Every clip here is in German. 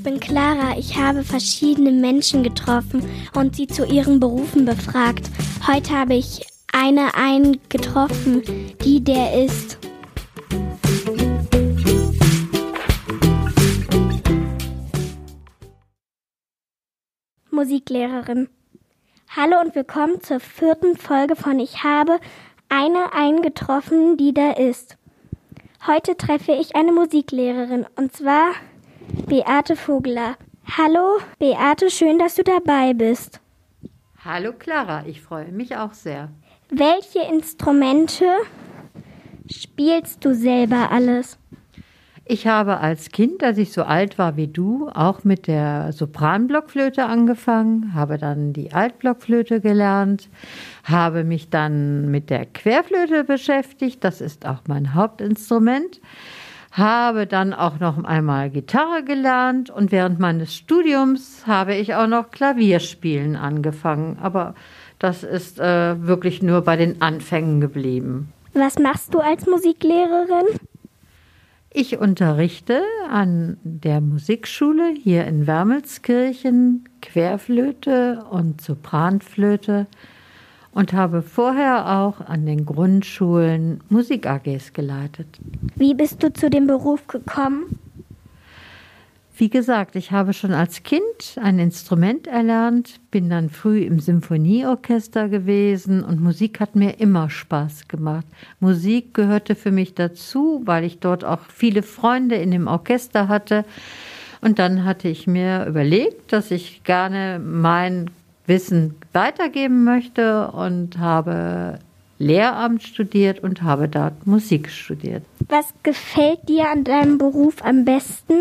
ich bin Clara. Ich habe verschiedene Menschen getroffen und sie zu ihren Berufen befragt. Heute habe ich eine eingetroffen, die der ist. Musiklehrerin. Hallo und willkommen zur vierten Folge von Ich habe eine eingetroffen, die da ist. Heute treffe ich eine Musiklehrerin und zwar Beate Vogler. Hallo Beate, schön, dass du dabei bist. Hallo Clara, ich freue mich auch sehr. Welche Instrumente spielst du selber alles? Ich habe als Kind, als ich so alt war wie du, auch mit der Sopranblockflöte angefangen, habe dann die Altblockflöte gelernt, habe mich dann mit der Querflöte beschäftigt, das ist auch mein Hauptinstrument, habe dann auch noch einmal Gitarre gelernt und während meines Studiums habe ich auch noch Klavierspielen angefangen, aber das ist äh, wirklich nur bei den Anfängen geblieben. Was machst du als Musiklehrerin? Ich unterrichte an der Musikschule hier in Wermelskirchen Querflöte und Sopranflöte und habe vorher auch an den Grundschulen Musik AGs geleitet. Wie bist du zu dem Beruf gekommen? Wie gesagt, ich habe schon als Kind ein Instrument erlernt, bin dann früh im Symphonieorchester gewesen und Musik hat mir immer Spaß gemacht. Musik gehörte für mich dazu, weil ich dort auch viele Freunde in dem Orchester hatte. Und dann hatte ich mir überlegt, dass ich gerne mein Wissen weitergeben möchte und habe Lehramt studiert und habe dort Musik studiert. Was gefällt dir an deinem Beruf am besten?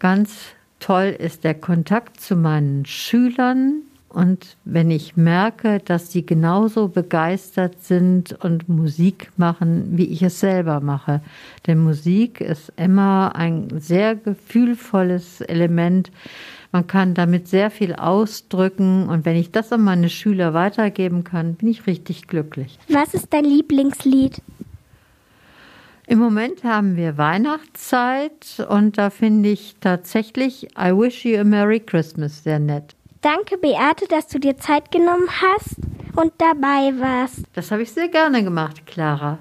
Ganz toll ist der Kontakt zu meinen Schülern. Und wenn ich merke, dass sie genauso begeistert sind und Musik machen, wie ich es selber mache. Denn Musik ist immer ein sehr gefühlvolles Element. Man kann damit sehr viel ausdrücken. Und wenn ich das an meine Schüler weitergeben kann, bin ich richtig glücklich. Was ist dein Lieblingslied? Im Moment haben wir Weihnachtszeit und da finde ich tatsächlich I Wish You a Merry Christmas sehr nett. Danke, Beate, dass du dir Zeit genommen hast und dabei warst. Das habe ich sehr gerne gemacht, Clara.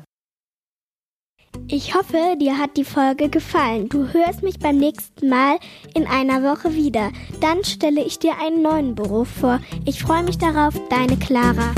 Ich hoffe, dir hat die Folge gefallen. Du hörst mich beim nächsten Mal in einer Woche wieder. Dann stelle ich dir einen neuen Beruf vor. Ich freue mich darauf, deine Clara.